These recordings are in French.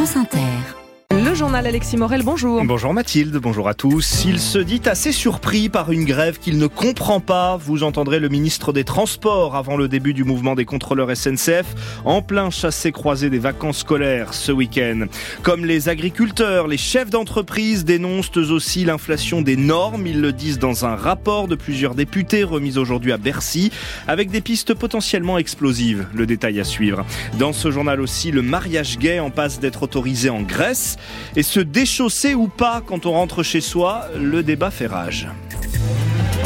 France Inter. Journal Alexis Morel, bonjour. Bonjour Mathilde, bonjour à tous. Il se dit assez surpris par une grève qu'il ne comprend pas. Vous entendrez le ministre des Transports avant le début du mouvement des contrôleurs SNCF en plein chassé-croisé des vacances scolaires ce week-end. Comme les agriculteurs, les chefs d'entreprise dénoncent aussi l'inflation des normes. Ils le disent dans un rapport de plusieurs députés remis aujourd'hui à Bercy avec des pistes potentiellement explosives. Le détail à suivre. Dans ce journal aussi, le mariage gay en passe d'être autorisé en Grèce. Et se déchausser ou pas quand on rentre chez soi, le débat fait rage.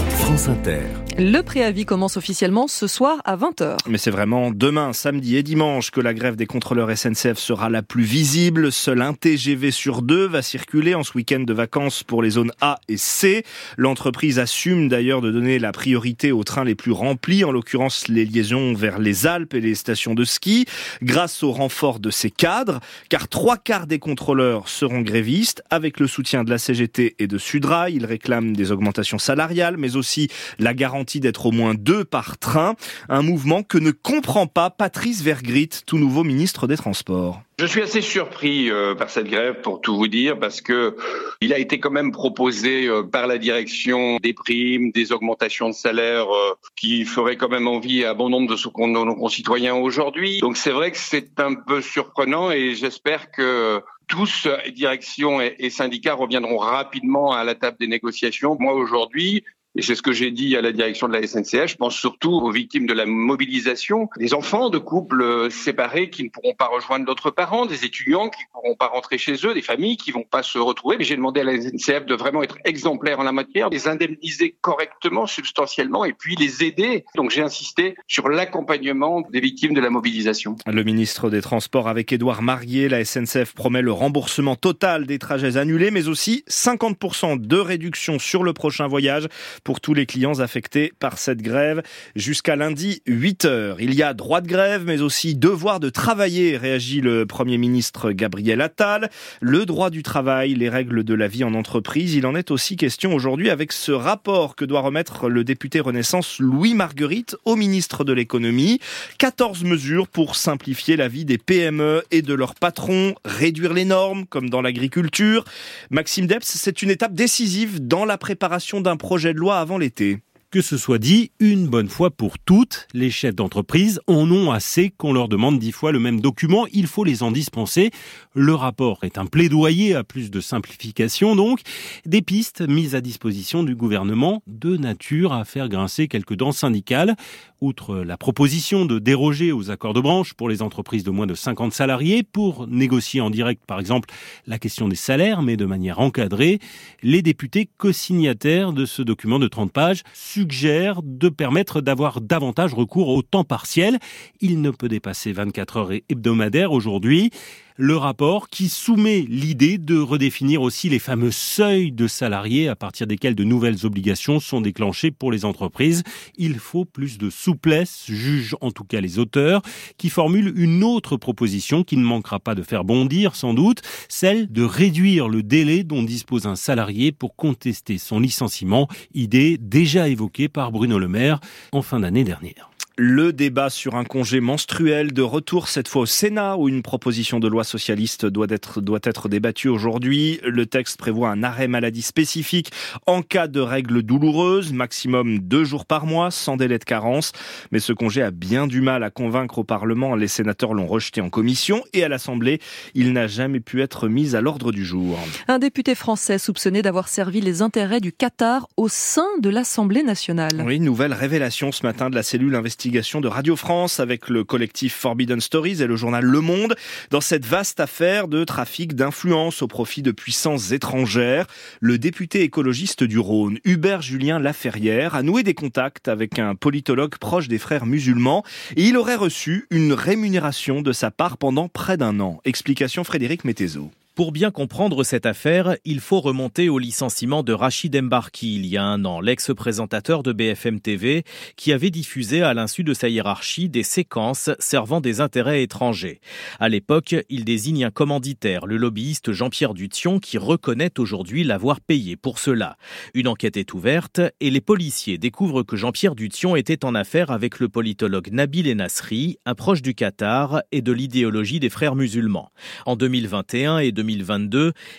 France Inter. Le préavis commence officiellement ce soir à 20h. Mais c'est vraiment demain, samedi et dimanche que la grève des contrôleurs SNCF sera la plus visible. Seul un TGV sur deux va circuler en ce week-end de vacances pour les zones A et C. L'entreprise assume d'ailleurs de donner la priorité aux trains les plus remplis, en l'occurrence les liaisons vers les Alpes et les stations de ski, grâce au renfort de ses cadres, car trois quarts des contrôleurs seront grévistes, avec le soutien de la CGT et de Sudrail. Ils réclament des augmentations salariales, mais aussi la garantie d'être au moins deux par train, un mouvement que ne comprend pas Patrice Vergrit, tout nouveau ministre des Transports. Je suis assez surpris euh, par cette grève, pour tout vous dire, parce que il a été quand même proposé euh, par la direction des primes, des augmentations de salaire euh, qui feraient quand même envie à bon nombre de nos concitoyens aujourd'hui. Donc c'est vrai que c'est un peu surprenant et j'espère que tous, direction et syndicats, reviendront rapidement à la table des négociations. Moi aujourd'hui, et c'est ce que j'ai dit à la direction de la SNCF. Je pense surtout aux victimes de la mobilisation, des enfants de couples euh, séparés qui ne pourront pas rejoindre d'autres parents, des étudiants qui ne pourront pas rentrer chez eux, des familles qui vont pas se retrouver. Mais j'ai demandé à la SNCF de vraiment être exemplaire en la matière, les indemniser correctement, substantiellement, et puis les aider. Donc j'ai insisté sur l'accompagnement des victimes de la mobilisation. Le ministre des Transports avec Édouard Marier, la SNCF promet le remboursement total des trajets annulés, mais aussi 50% de réduction sur le prochain voyage pour tous les clients affectés par cette grève jusqu'à lundi 8 heures. Il y a droit de grève, mais aussi devoir de travailler, réagit le Premier ministre Gabriel Attal. Le droit du travail, les règles de la vie en entreprise, il en est aussi question aujourd'hui avec ce rapport que doit remettre le député Renaissance Louis Marguerite au ministre de l'économie. 14 mesures pour simplifier la vie des PME et de leurs patrons, réduire les normes, comme dans l'agriculture. Maxime Debs, c'est une étape décisive dans la préparation d'un projet de loi avant l'été. Que ce soit dit, une bonne fois pour toutes, les chefs d'entreprise en ont assez qu'on leur demande dix fois le même document, il faut les en dispenser. Le rapport est un plaidoyer à plus de simplification donc, des pistes mises à disposition du gouvernement de nature à faire grincer quelques dents syndicales. Outre la proposition de déroger aux accords de branche pour les entreprises de moins de 50 salariés pour négocier en direct par exemple la question des salaires mais de manière encadrée, les députés co-signataires de ce document de 30 pages suggère de permettre d'avoir davantage recours au temps partiel. Il ne peut dépasser 24 heures hebdomadaires aujourd'hui le rapport qui soumet l'idée de redéfinir aussi les fameux seuils de salariés à partir desquels de nouvelles obligations sont déclenchées pour les entreprises. Il faut plus de souplesse, jugent en tout cas les auteurs, qui formulent une autre proposition qui ne manquera pas de faire bondir sans doute, celle de réduire le délai dont dispose un salarié pour contester son licenciement, idée déjà évoquée par Bruno Le Maire en fin d'année dernière. Le débat sur un congé menstruel de retour cette fois au Sénat où une proposition de loi socialiste doit être, doit être débattue aujourd'hui. Le texte prévoit un arrêt maladie spécifique en cas de règles douloureuses, maximum deux jours par mois, sans délai de carence. Mais ce congé a bien du mal à convaincre au Parlement. Les sénateurs l'ont rejeté en commission et à l'Assemblée, il n'a jamais pu être mis à l'ordre du jour. Un député français soupçonné d'avoir servi les intérêts du Qatar au sein de l'Assemblée nationale. Oui, nouvelle révélation ce matin de la cellule investigative de Radio France avec le collectif Forbidden Stories et le journal Le Monde dans cette vaste affaire de trafic d'influence au profit de puissances étrangères. Le député écologiste du Rhône, Hubert Julien Laferrière, a noué des contacts avec un politologue proche des frères musulmans et il aurait reçu une rémunération de sa part pendant près d'un an. Explication Frédéric Mettezo. Pour bien comprendre cette affaire, il faut remonter au licenciement de Rachid Embarki il y a un an, l'ex-présentateur de BFM TV, qui avait diffusé à l'insu de sa hiérarchie des séquences servant des intérêts étrangers. À l'époque, il désigne un commanditaire, le lobbyiste Jean-Pierre Dution, qui reconnaît aujourd'hui l'avoir payé pour cela. Une enquête est ouverte et les policiers découvrent que Jean-Pierre Dution était en affaire avec le politologue Nabil Enasri, un proche du Qatar et de l'idéologie des frères musulmans. En 2021 et 2022,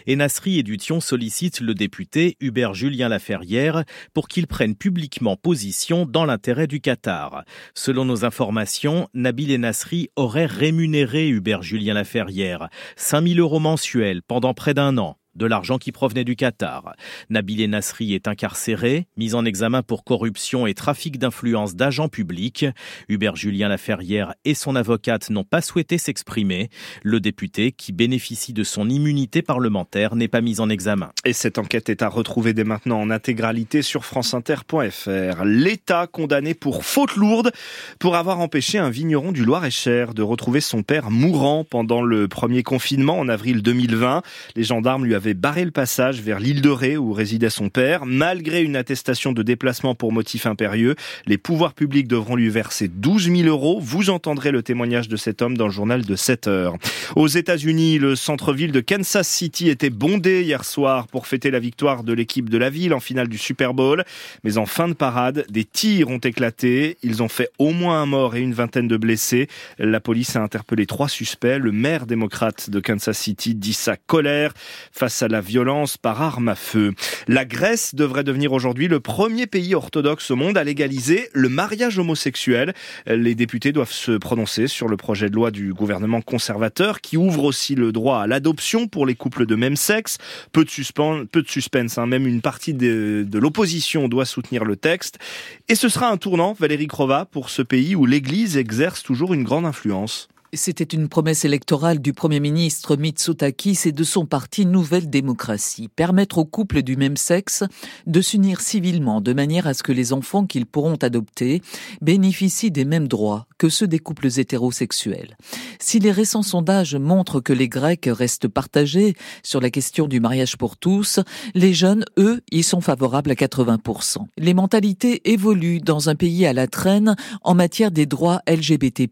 Enasri et Dution sollicitent le député Hubert Julien Laferrière pour qu'il prenne publiquement position dans l'intérêt du Qatar. Selon nos informations, Nabil Enasri aurait rémunéré Hubert Julien Laferrière 5000 euros mensuels pendant près d'un an de l'argent qui provenait du Qatar. Nabil Nasri est incarcéré, mis en examen pour corruption et trafic d'influence d'agents publics. Hubert Julien Laferrière et son avocate n'ont pas souhaité s'exprimer. Le député, qui bénéficie de son immunité parlementaire, n'est pas mis en examen. Et cette enquête est à retrouver dès maintenant en intégralité sur franceinter.fr. L'État condamné pour faute lourde pour avoir empêché un vigneron du Loir-et-Cher de retrouver son père mourant pendant le premier confinement en avril 2020. Les gendarmes lui avaient avait barré le passage vers l'île de Ré où résidait son père. Malgré une attestation de déplacement pour motif impérieux, les pouvoirs publics devront lui verser 12 000 euros. Vous entendrez le témoignage de cet homme dans le journal de 7 heures. Aux États-Unis, le centre-ville de Kansas City était bondé hier soir pour fêter la victoire de l'équipe de la ville en finale du Super Bowl. Mais en fin de parade, des tirs ont éclaté. Ils ont fait au moins un mort et une vingtaine de blessés. La police a interpellé trois suspects. Le maire démocrate de Kansas City dit sa colère face à la violence par arme à feu. La Grèce devrait devenir aujourd'hui le premier pays orthodoxe au monde à légaliser le mariage homosexuel. Les députés doivent se prononcer sur le projet de loi du gouvernement conservateur qui ouvre aussi le droit à l'adoption pour les couples de même sexe. Peu de suspense, peu de hein. même une partie de, de l'opposition doit soutenir le texte. Et ce sera un tournant, Valérie Crova, pour ce pays où l'Église exerce toujours une grande influence. C'était une promesse électorale du Premier ministre Mitsotakis et de son parti Nouvelle Démocratie, permettre aux couples du même sexe de s'unir civilement de manière à ce que les enfants qu'ils pourront adopter bénéficient des mêmes droits que ceux des couples hétérosexuels. Si les récents sondages montrent que les Grecs restent partagés sur la question du mariage pour tous, les jeunes, eux, y sont favorables à 80%. Les mentalités évoluent dans un pays à la traîne en matière des droits LGBT+.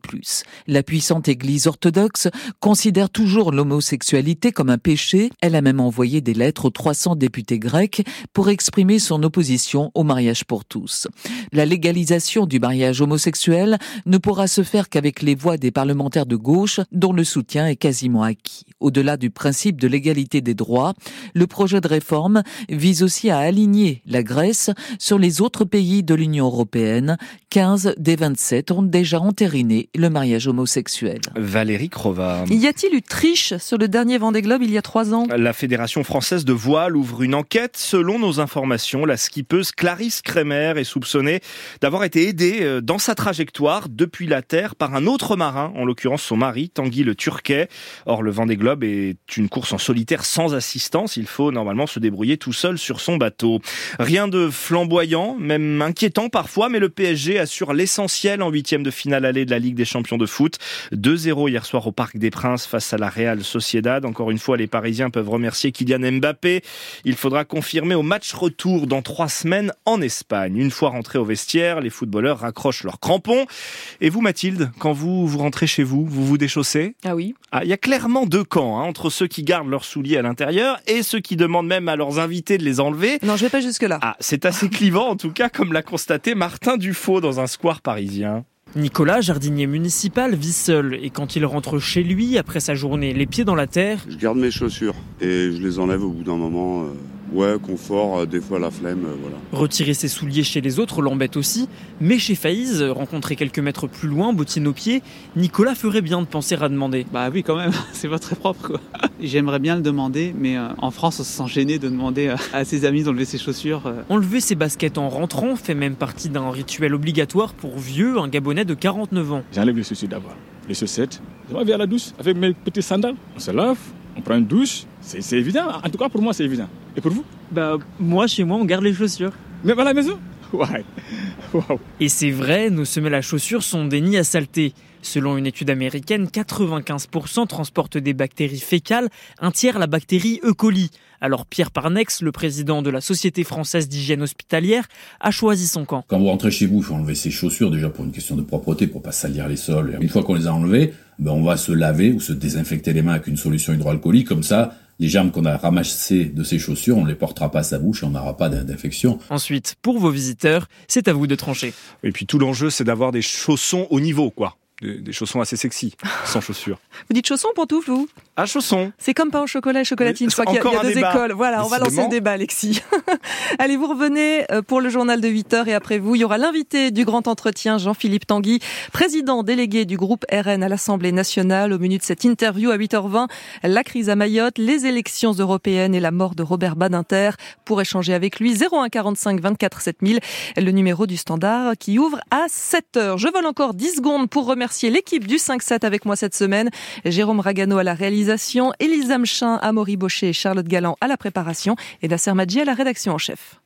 Église orthodoxe considère toujours l'homosexualité comme un péché. Elle a même envoyé des lettres aux 300 députés grecs pour exprimer son opposition au mariage pour tous. La légalisation du mariage homosexuel ne pourra se faire qu'avec les voix des parlementaires de gauche dont le soutien est quasiment acquis. Au-delà du principe de l'égalité des droits, le projet de réforme vise aussi à aligner la Grèce sur les autres pays de l'Union européenne. 15 des 27 ont déjà entériné le mariage homosexuel. Valérie Crova. Y a-t-il eu triche sur le dernier Vendée Globe il y a trois ans? La Fédération française de voile ouvre une enquête. Selon nos informations, la skippeuse Clarisse Kremer est soupçonnée d'avoir été aidée euh, dans sa trajectoire depuis la Terre par un autre marin, en l'occurrence son mari, Tanguy le Turquet. Or, le Vendée Globe est une course en solitaire sans assistance. Il faut normalement se débrouiller tout seul sur son bateau. Rien de flamboyant, même inquiétant parfois, mais le PSG assure l'essentiel en huitième de finale allée de la Ligue des champions de foot. 2-0 hier soir au Parc des Princes face à la Real Sociedad. Encore une fois, les Parisiens peuvent remercier Kylian Mbappé. Il faudra confirmer au match retour dans trois semaines en Espagne. Une fois rentrés au vestiaire, les footballeurs raccrochent leurs crampons. Et vous, Mathilde, quand vous vous rentrez chez vous, vous vous déchaussez? Ah oui. Ah, il y a clairement deux camps hein, entre ceux qui gardent leurs souliers à l'intérieur et ceux qui demandent même à leurs invités de les enlever. Non, je vais pas jusque là. Ah, c'est assez clivant en tout cas, comme l'a constaté Martin Dufaux dans un square parisien. Nicolas, jardinier municipal, vit seul et quand il rentre chez lui après sa journée les pieds dans la terre, Je garde mes chaussures et je les enlève au bout d'un moment. euh, ouais, confort, euh, des fois la flemme, euh, voilà. retirer ses souliers chez les autres l'embête aussi, mais chez Faïz, rencontré quelques mètres plus loin, bottine aux pieds, Nicolas ferait bien de penser à demander. Bah oui, quand même, c'est pas très propre quoi. J'aimerais bien le demander, mais euh, en France, on se sent gêné de demander euh, à ses amis d'enlever ses chaussures. euh. Enlever ses baskets en rentrant fait même partie d'un rituel obligatoire pour vieux, un Gabonais de 49 ans. J'enlève les chaussures d'abord. Les chaussettes. Je vais à la douche avec mes petites sandales. On se lave, on prend une douche. C'est évident. En tout cas, pour moi, c'est évident. Et pour vous Bah moi chez moi on garde les chaussures. Même à la maison Ouais. Et c'est vrai, nos semelles à chaussures sont des nids à saleté. Selon une étude américaine, 95% transportent des bactéries fécales, un tiers la bactérie E. coli. Alors Pierre Parnex, le président de la Société française d'hygiène hospitalière, a choisi son camp. Quand vous rentrez chez vous, il faut enlever ses chaussures déjà pour une question de propreté, pour pas salir les sols. Une fois qu'on les a enlevées, ben on va se laver ou se désinfecter les mains avec une solution hydroalcoolique. Comme ça, les germes qu'on a ramassés de ces chaussures, on ne les portera pas à sa bouche et on n'aura pas d'infection. Ensuite, pour vos visiteurs, c'est à vous de trancher. Et puis tout l'enjeu, c'est d'avoir des chaussons au niveau, quoi des, chaussons assez sexy, sans chaussures. Vous dites chaussons, pour vous? Ah, chaussons. C'est comme pain au chocolat et chocolatine. Je crois qu'il y, a, deux écoles. Voilà, on va lancer le débat, Alexis. Allez, vous revenez euh, pour le journal de 8 heures et après vous, il y aura l'invité du grand entretien, Jean-Philippe Tanguy, président délégué du groupe RN à l'Assemblée nationale. Au menu de cette interview à 8h20, la crise à Mayotte, les élections européennes et la mort de Robert Badinter. Pour échanger avec lui, 01 45 24 7000, le numéro du standard qui ouvre à 7 heures. Je vole encore 10 secondes pour remercier l'équipe du 5-7 avec moi cette semaine. Jérôme Ragano à la réalisation, Elisa Mchin, Amaury Baucher et Charlotte Galland à la préparation et Nasser Madji à la rédaction en chef.